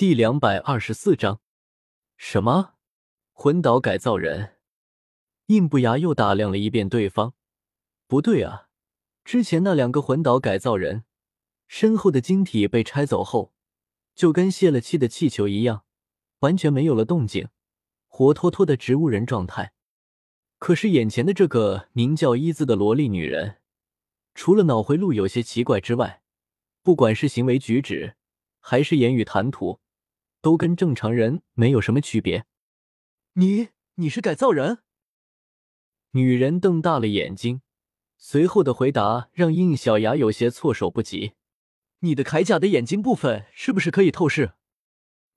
第两百二十四章，什么魂岛改造人？印不牙又打量了一遍对方，不对啊，之前那两个魂岛改造人身后的晶体被拆走后，就跟泄了气的气球一样，完全没有了动静，活脱脱的植物人状态。可是眼前的这个名叫伊兹的萝莉女人，除了脑回路有些奇怪之外，不管是行为举止还是言语谈吐。都跟正常人没有什么区别。你你是改造人？女人瞪大了眼睛，随后的回答让应小牙有些措手不及。你的铠甲的眼睛部分是不是可以透视？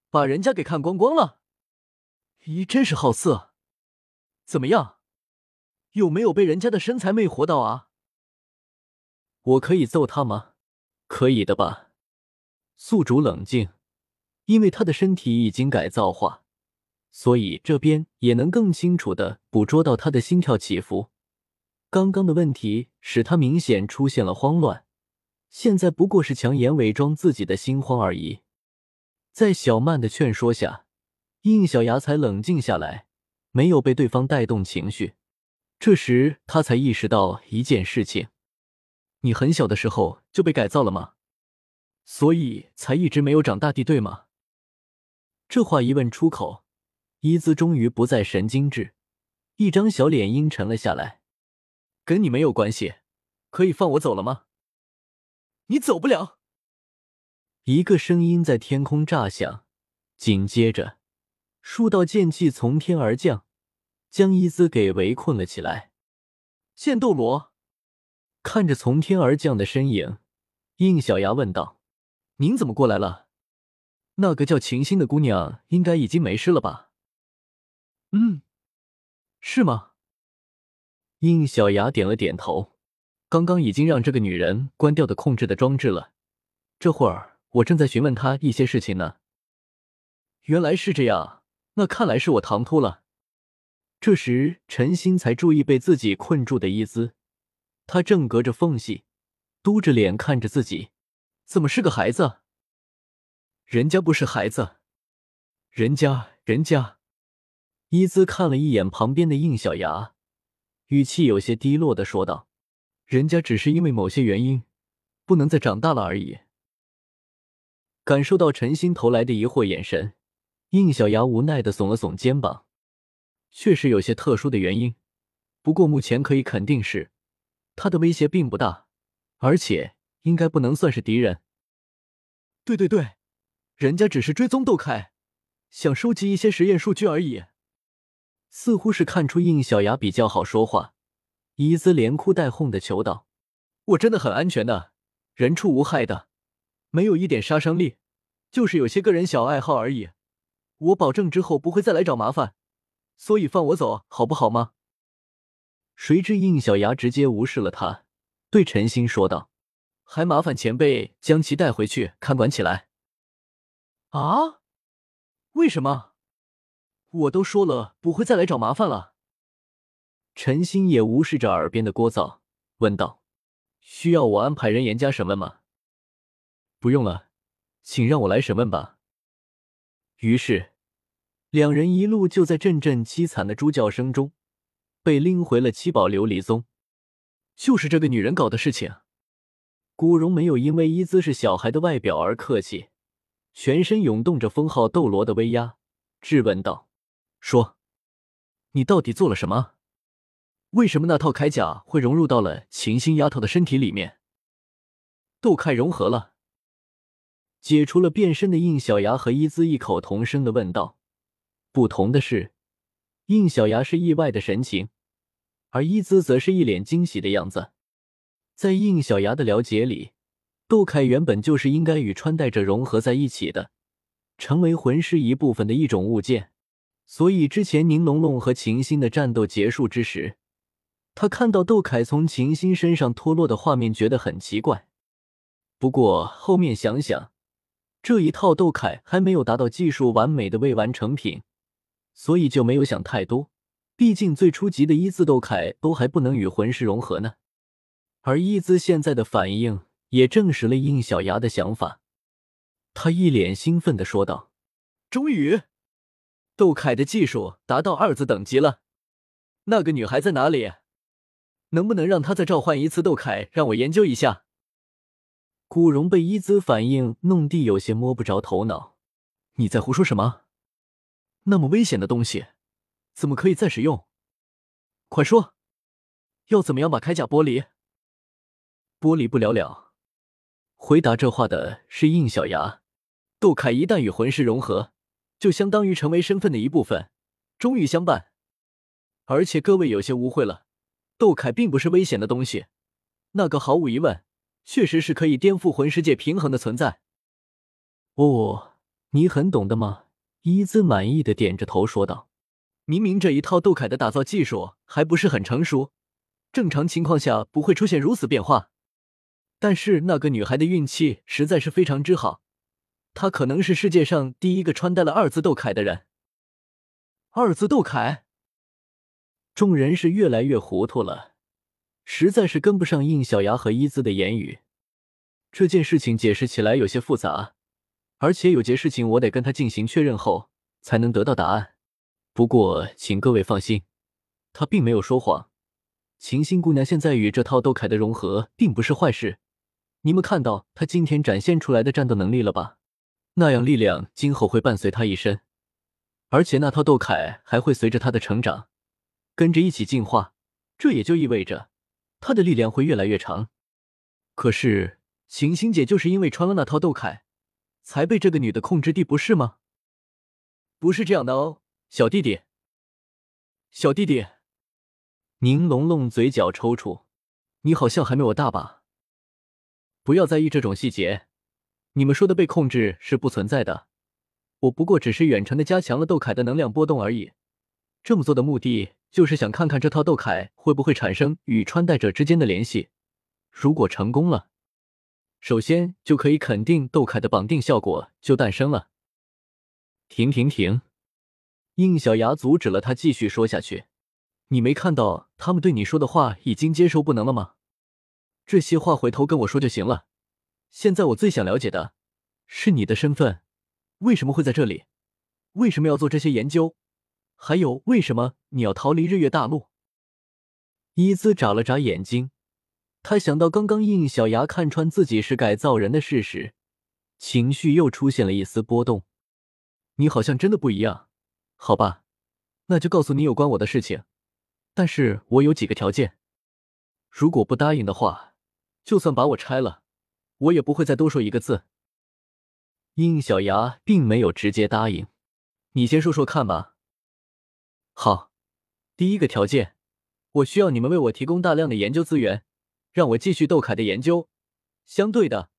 把人家给看光光了？咦，真是好色！怎么样？有没有被人家的身材魅惑到啊？我可以揍他吗？可以的吧。宿主冷静。因为他的身体已经改造化，所以这边也能更清楚的捕捉到他的心跳起伏。刚刚的问题使他明显出现了慌乱，现在不过是强颜伪装自己的心慌而已。在小曼的劝说下，应小牙才冷静下来，没有被对方带动情绪。这时他才意识到一件事情：你很小的时候就被改造了吗？所以才一直没有长大，地对吗？这话一问出口，伊兹终于不再神经质，一张小脸阴沉了下来。跟你没有关系，可以放我走了吗？你走不了。一个声音在天空炸响，紧接着，数道剑气从天而降，将伊兹给围困了起来。剑斗罗看着从天而降的身影，应小牙问道：“您怎么过来了？”那个叫秦心的姑娘应该已经没事了吧？嗯，是吗？应小牙点了点头。刚刚已经让这个女人关掉的控制的装置了。这会儿我正在询问她一些事情呢。原来是这样，那看来是我唐突了。这时陈心才注意被自己困住的伊兹，他正隔着缝隙，嘟着脸看着自己，怎么是个孩子？人家不是孩子，人家人家，伊兹看了一眼旁边的应小牙，语气有些低落的说道：“人家只是因为某些原因，不能再长大了而已。”感受到陈心投来的疑惑眼神，应小牙无奈的耸了耸肩膀：“确实有些特殊的原因，不过目前可以肯定是，他的威胁并不大，而且应该不能算是敌人。”对对对。人家只是追踪窦凯，想收集一些实验数据而已。似乎是看出应小牙比较好说话，伊兹连哭带哄的求道：“我真的很安全的，人畜无害的，没有一点杀伤力，就是有些个人小爱好而已。我保证之后不会再来找麻烦，所以放我走好不好吗？”谁知应小牙直接无视了他，对陈星说道：“还麻烦前辈将其带回去看管起来。”啊？为什么？我都说了不会再来找麻烦了。陈星也无视着耳边的聒噪，问道：“需要我安排人严加审问吗？”不用了，请让我来审问吧。于是，两人一路就在阵阵凄惨的猪叫声中，被拎回了七宝琉璃宗。就是这个女人搞的事情。古荣没有因为伊兹是小孩的外表而客气。全身涌动着封号斗罗的威压，质问道：“说，你到底做了什么？为什么那套铠甲会融入到了秦心丫头的身体里面？斗铠融合了，解除了变身的应小牙和伊兹异口同声的问道。不同的是，应小牙是意外的神情，而伊兹则是一脸惊喜的样子。在应小牙的了解里。”斗铠原本就是应该与穿戴者融合在一起的，成为魂师一部分的一种物件。所以之前宁龙龙和秦心的战斗结束之时，他看到斗铠从秦心身上脱落的画面，觉得很奇怪。不过后面想想，这一套斗铠还没有达到技术完美的未完成品，所以就没有想太多。毕竟最初级的一字斗铠都还不能与魂师融合呢。而伊兹现在的反应。也证实了应小牙的想法，他一脸兴奋的说道：“终于，窦凯的技术达到二字等级了。那个女孩在哪里？能不能让她再召唤一次窦凯，让我研究一下？古荣被伊兹反应弄得有些摸不着头脑。你在胡说什么？那么危险的东西，怎么可以再使用？快说，要怎么样把铠甲剥离？剥离不了了。回答这话的是应小牙。窦凯一旦与魂师融合，就相当于成为身份的一部分，终于相伴。而且各位有些误会了，窦凯并不是危险的东西，那个毫无疑问。确实是可以颠覆魂世界平衡的存在。哦，你很懂的吗？伊兹满意的点着头说道：“明明这一套杜凯的打造技术还不是很成熟，正常情况下不会出现如此变化。但是那个女孩的运气实在是非常之好，她可能是世界上第一个穿戴了二字斗铠的人。二字斗铠，众人是越来越糊涂了。”实在是跟不上应小牙和伊兹的言语，这件事情解释起来有些复杂，而且有些事情我得跟他进行确认后才能得到答案。不过，请各位放心，他并没有说谎。晴心姑娘现在与这套斗铠的融合并不是坏事。你们看到他今天展现出来的战斗能力了吧？那样力量今后会伴随他一生，而且那套斗铠还会随着他的成长跟着一起进化。这也就意味着。他的力量会越来越长，可是晴晴姐就是因为穿了那套斗铠，才被这个女的控制地，不是吗？不是这样的哦，小弟弟，小弟弟，宁龙龙嘴角抽搐，你好像还没我大吧？不要在意这种细节，你们说的被控制是不存在的，我不过只是远程的加强了斗凯的能量波动而已，这么做的目的。就是想看看这套斗铠会不会产生与穿戴者之间的联系。如果成功了，首先就可以肯定斗铠的绑定效果就诞生了。停停停！应小牙阻止了他继续说下去。你没看到他们对你说的话已经接受不能了吗？这些话回头跟我说就行了。现在我最想了解的是你的身份，为什么会在这里？为什么要做这些研究？还有，为什么你要逃离日月大陆？伊兹眨了眨眼睛，他想到刚刚应小牙看穿自己是改造人的事实，情绪又出现了一丝波动。你好像真的不一样，好吧，那就告诉你有关我的事情。但是我有几个条件，如果不答应的话，就算把我拆了，我也不会再多说一个字。应小牙并没有直接答应，你先说说看吧。好，第一个条件，我需要你们为我提供大量的研究资源，让我继续斗凯的研究。相对的，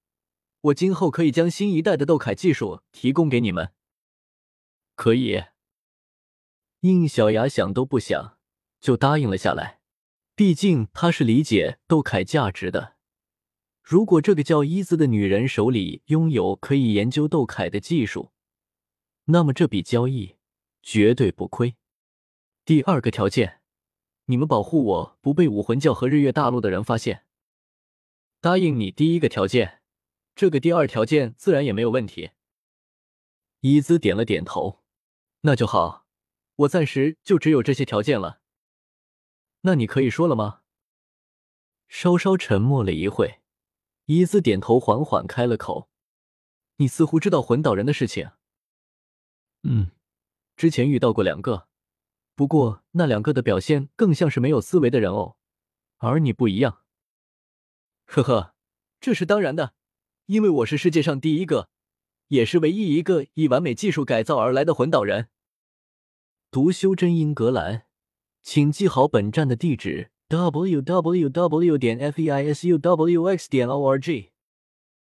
我今后可以将新一代的斗凯技术提供给你们。可以。应小牙想都不想就答应了下来，毕竟他是理解斗凯价值的。如果这个叫伊兹的女人手里拥有可以研究斗铠的技术，那么这笔交易绝对不亏。第二个条件，你们保护我不被武魂教和日月大陆的人发现。答应你第一个条件，这个第二条件自然也没有问题。伊兹点了点头，那就好，我暂时就只有这些条件了。那你可以说了吗？稍稍沉默了一会，伊兹点头，缓缓开了口：“你似乎知道魂岛人的事情。嗯，之前遇到过两个。”不过那两个的表现更像是没有思维的人偶，而你不一样。呵呵，这是当然的，因为我是世界上第一个，也是唯一一个以完美技术改造而来的魂岛人。独修真英格兰，请记好本站的地址：w w w. 点 f e i s u w x. 点 o r g。